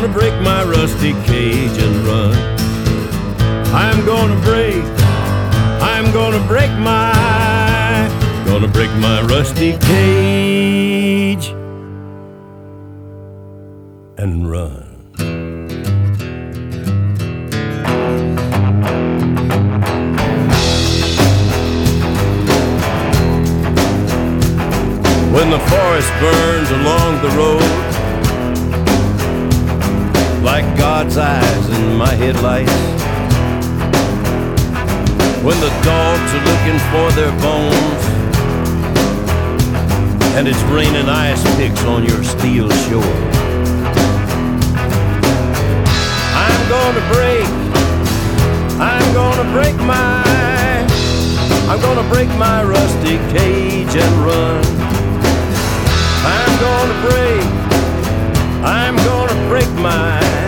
gonna break my rusty cage and run. I'm gonna break, I'm gonna break my, gonna break my rusty cage and run. When the forest burns along the road, like God's eyes in my headlights. When the dogs are looking for their bones, and it's raining ice picks on your steel shore. I'm gonna break, I'm gonna break my, I'm gonna break my rusty cage and run. I'm gonna break, I'm gonna break my,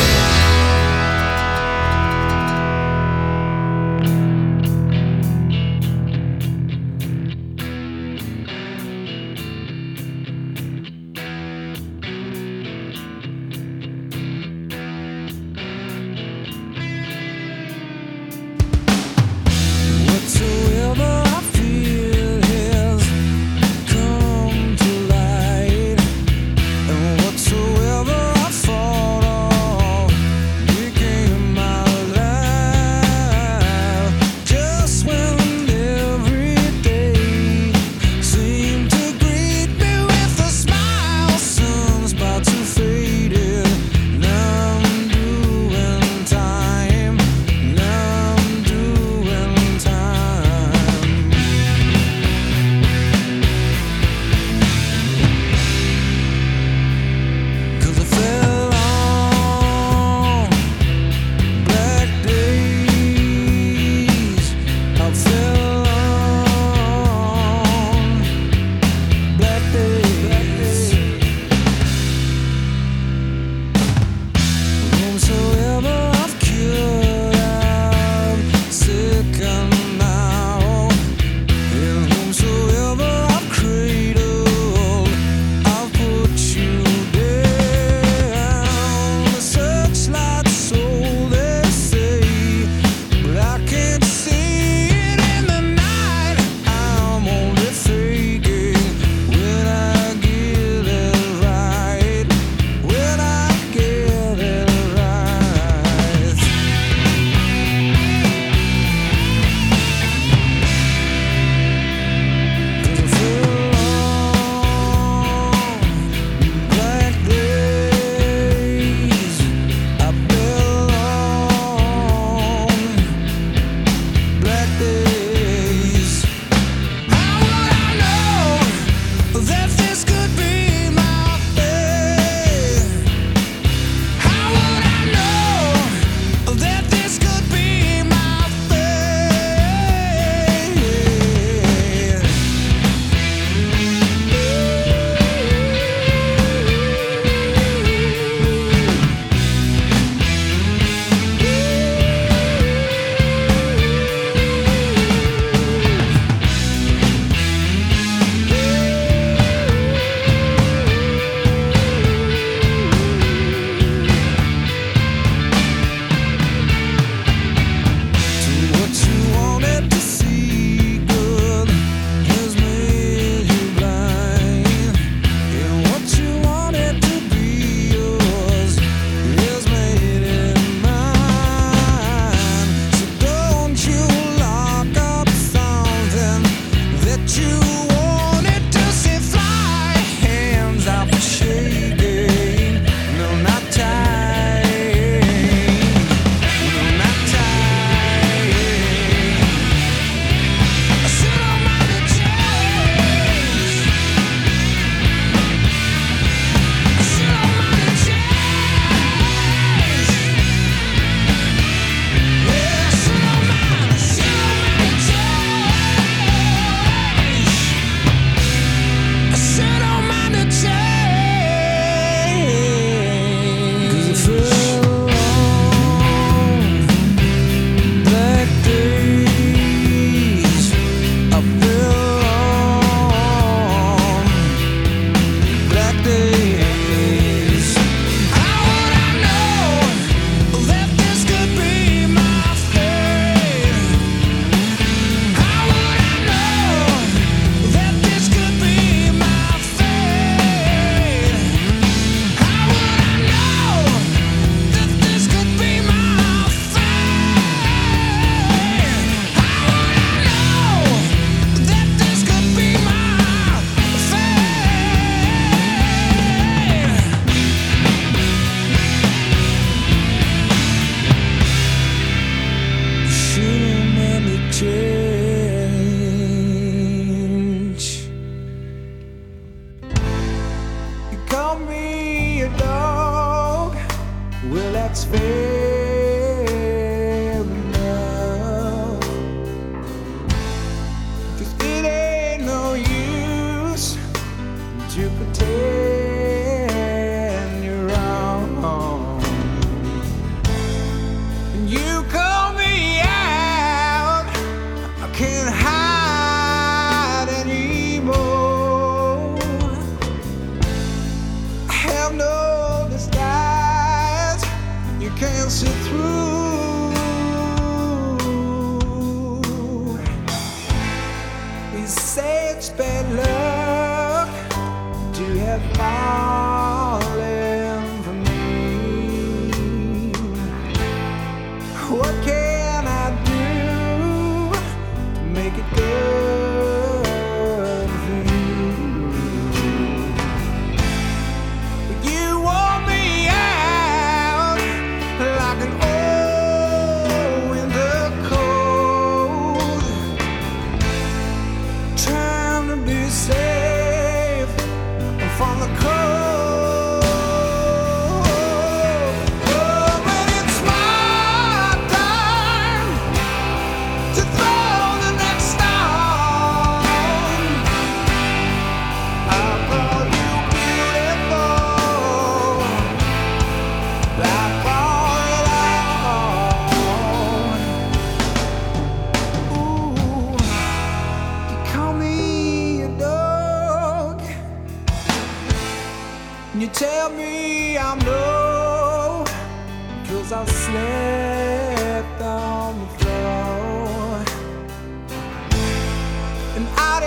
That's fair And out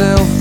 myself.